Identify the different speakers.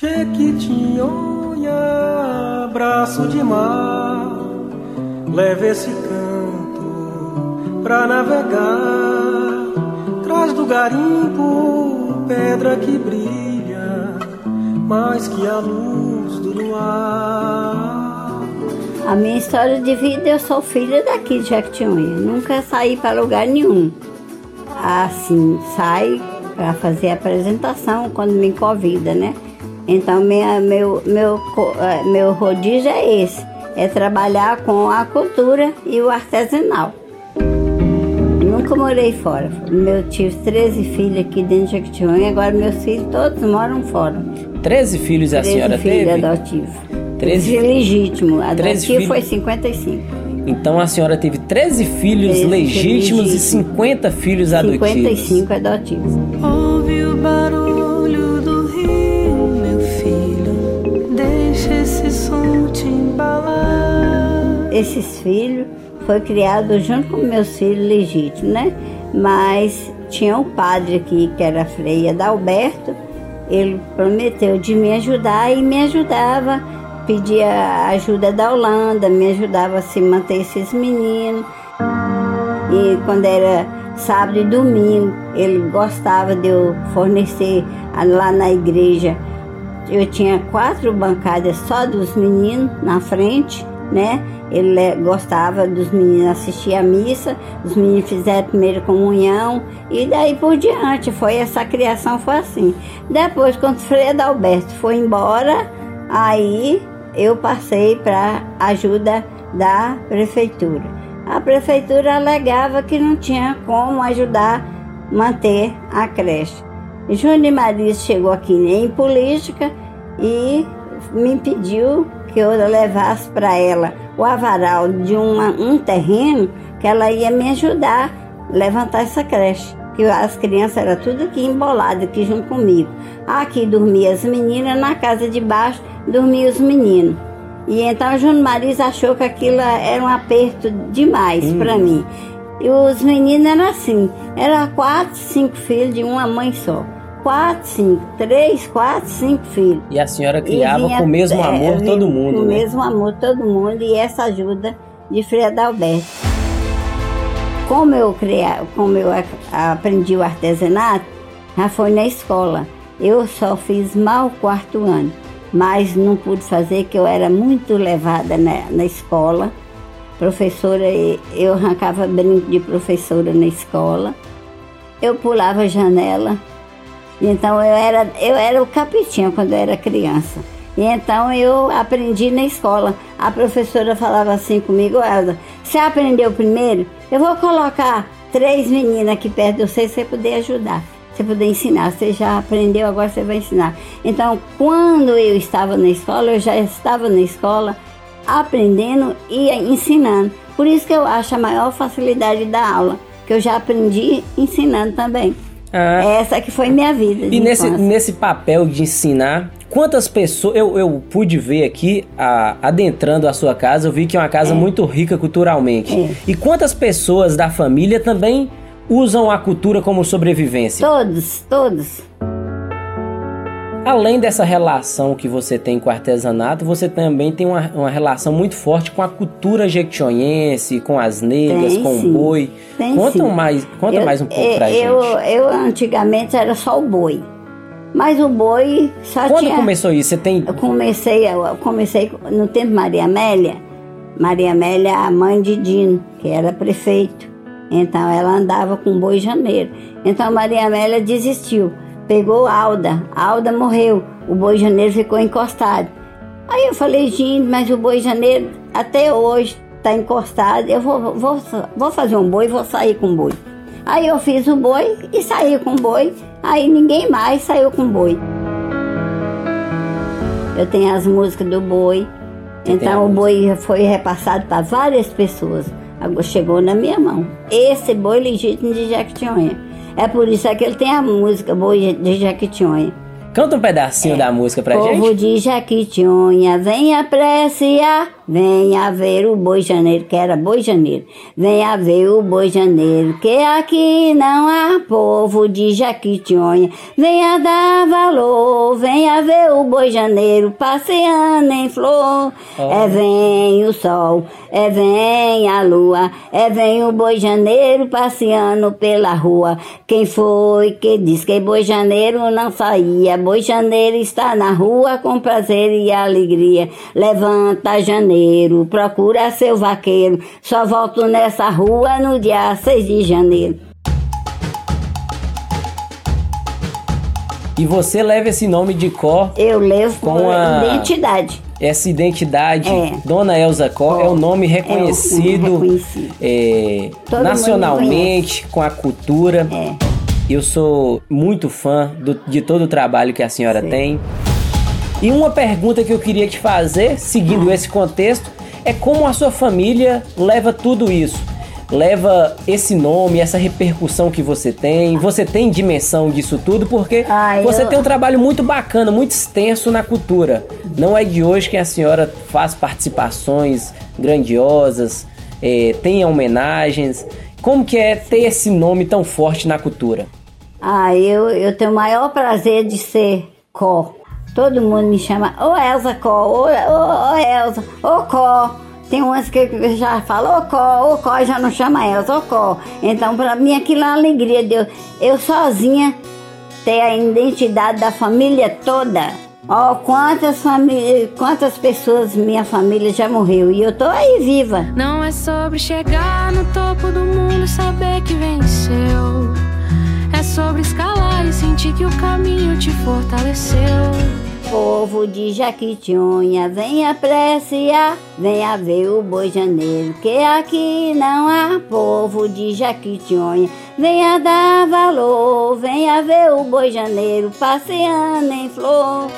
Speaker 1: Jequitinhonha, braço de mar, leve esse canto pra navegar. Traz do garimpo pedra que brilha, mais que a luz do luar.
Speaker 2: A minha história de vida, eu sou filha daqui de Jequitinhonha. Nunca saí para lugar nenhum. Assim, sai para fazer a apresentação quando me convida, né? Então, minha, meu, meu, é, meu rodízio é esse: é trabalhar com a cultura e o artesanal. Nunca morei fora. Eu tive 13 filhos aqui dentro de Jequitinhonha, agora meus filhos todos moram fora.
Speaker 3: 13 filhos a
Speaker 2: 13
Speaker 3: senhora
Speaker 2: filhos
Speaker 3: teve?
Speaker 2: adotivos.
Speaker 3: 13
Speaker 2: 13 legítimo.
Speaker 3: 13
Speaker 2: Adotivo
Speaker 3: filhos?
Speaker 2: foi 55.
Speaker 3: Então a senhora teve 13 filhos
Speaker 2: 13
Speaker 3: legítimos e
Speaker 2: legítimos.
Speaker 3: 50 filhos adotivos.
Speaker 2: 55 adotivos.
Speaker 1: Ouve o barulho
Speaker 2: Esses filhos foi criado junto com meus filhos legítimos, né? Mas tinha um padre aqui que era Frei Adalberto. Ele prometeu de me ajudar e me ajudava. Pedia ajuda da Holanda, me ajudava a se manter esses meninos. E quando era sábado e domingo, ele gostava de eu fornecer lá na igreja. Eu tinha quatro bancadas só dos meninos na frente, né? Ele gostava dos meninos assistir à missa, os meninos fizeram a primeira comunhão e daí por diante. Foi essa criação foi assim. Depois, quando o Frei Adalberto foi embora, aí eu passei para ajuda da prefeitura. A prefeitura alegava que não tinha como ajudar a manter a creche. Júnior Marisa chegou aqui em política e me pediu que eu levasse para ela o avaral de uma, um terreno que ela ia me ajudar a levantar essa creche. Que as crianças eram tudo aqui emboladas, aqui junto comigo. Aqui dormiam as meninas, na casa de baixo dormiam os meninos. E então Júnior Marisa achou que aquilo era um aperto demais para mim. E os meninos eram assim, eram quatro, cinco filhos de uma mãe só. Quatro, cinco, três, quatro, cinco filhos.
Speaker 3: E a senhora criava
Speaker 2: vinha,
Speaker 3: com o mesmo
Speaker 2: é,
Speaker 3: amor
Speaker 2: vinha
Speaker 3: todo mundo,
Speaker 2: Com o
Speaker 3: né?
Speaker 2: mesmo amor todo mundo e essa ajuda de Frei Adalberto. Como eu, cria, como eu aprendi o artesanato, já foi na escola. Eu só fiz mal o quarto ano, mas não pude fazer, que eu era muito levada na, na escola. Professora, eu arrancava brinco de professora na escola. Eu pulava janela, então eu era, eu era o capitinho quando eu era criança. E então eu aprendi na escola. A professora falava assim comigo, Elza, você aprendeu primeiro? Eu vou colocar três meninas aqui perto de você, você poder ajudar. Você poder ensinar. Você já aprendeu, agora você vai ensinar. Então, quando eu estava na escola, eu já estava na escola aprendendo e ensinando. Por isso que eu acho a maior facilidade da aula, que eu já aprendi ensinando também.
Speaker 3: Ah,
Speaker 2: Essa que foi minha vida.
Speaker 3: E nesse,
Speaker 2: infância.
Speaker 3: nesse papel de ensinar, quantas pessoas. Eu, eu pude ver aqui, a- adentrando a sua casa, eu vi que é uma casa muito rica culturalmente.
Speaker 2: É.
Speaker 3: E quantas pessoas da família também usam a cultura como sobrevivência?
Speaker 2: Todos, todos.
Speaker 3: Além dessa relação que você tem com o artesanato, você também tem uma, uma relação muito forte com a cultura jequitinhonhense, com as negras,
Speaker 2: Tem,
Speaker 3: com
Speaker 2: sim.
Speaker 3: o boi.
Speaker 2: Tem
Speaker 3: conta
Speaker 2: sim.
Speaker 3: mais, conta
Speaker 2: Eu-
Speaker 3: mais um pouco
Speaker 2: eu,
Speaker 3: pra
Speaker 2: eu,
Speaker 3: gente.
Speaker 2: eu antigamente era só o boi. Mas o boi só
Speaker 3: Quando
Speaker 2: tinha.
Speaker 3: começou isso? Você tem
Speaker 2: Eu comecei, eu comecei no tempo Maria Amélia. Maria Amélia é a mãe de Dino, que era prefeito. Então ela andava com boi janeiro. Então Maria Amélia desistiu. Pegou Alda. Alda morreu. O boi janeiro ficou encostado. Aí eu falei, gente, mas o boi janeiro até hoje está encostado. Eu vou, vou, vou fazer um boi, vou sair com boi. Aí eu fiz o boi e saí com boi. Aí ninguém mais saiu com boi. Eu tenho as músicas do boi. Então o boi foi repassado para várias pessoas. Chegou na minha mão. Esse boi legítimo de Jequitinhonha. É por isso que ele tem a música Boi de Jequitinhonha.
Speaker 3: Canta um pedacinho da música pra
Speaker 2: Povo
Speaker 3: gente.
Speaker 2: de Jequitinhonha, vem apreciar Venha ver o boi janeiro, que era boi janeiro. Venha ver o boi janeiro, que aqui não há povo de Jaquitinhonha. Venha dar valor, venha ver o boi janeiro passeando em flor. É vem o sol, é vem a lua, é vem o boi janeiro passeando pela rua. Quem foi que disse que boi janeiro não saía? Boi janeiro está na rua com prazer e alegria. Levanta janeiro janeiro, procura seu vaqueiro. Só volto nessa rua no dia 6 de janeiro.
Speaker 3: E você leva esse nome de Có?
Speaker 2: Eu levo com a identidade.
Speaker 3: Essa identidade, é. Dona Elza Có, é um nome reconhecido, é um reconhecido. É, nacionalmente, com a cultura. É. Eu sou muito fã do, de todo o trabalho que a senhora Sim. tem. E uma pergunta que eu queria te fazer, seguindo esse contexto, é como a sua família leva tudo isso? Leva esse nome, essa repercussão que você tem? Você tem dimensão disso tudo? Porque ah, você eu... tem um trabalho muito bacana, muito extenso na cultura. Não é de hoje que a senhora faz participações grandiosas, é, tem homenagens. Como que é ter esse nome tão forte na cultura?
Speaker 2: Ah, eu, eu tenho o maior prazer de ser Có. Todo mundo me chama, ô Elza Có, ô, ô, ô Elza, ô Có. Tem umas que já falam, ô Có, ô Có, já não chama Elza, ô Có. Então, para mim, aquilo é uma alegria de eu, eu sozinha ter a identidade da família toda. Ó, oh, quantas famílias, quantas pessoas minha família já morreu e eu tô aí viva.
Speaker 1: Não é sobre chegar no topo do mundo, saber que venceu. É sobre escalar e sentir que o caminho te fortaleceu.
Speaker 2: Povo de Jaquitinhonha, venha apreciar, venha ver o boi janeiro, que aqui não há povo de Jaquitinhonha. Venha dar valor, venha ver o boi janeiro passeando em flor.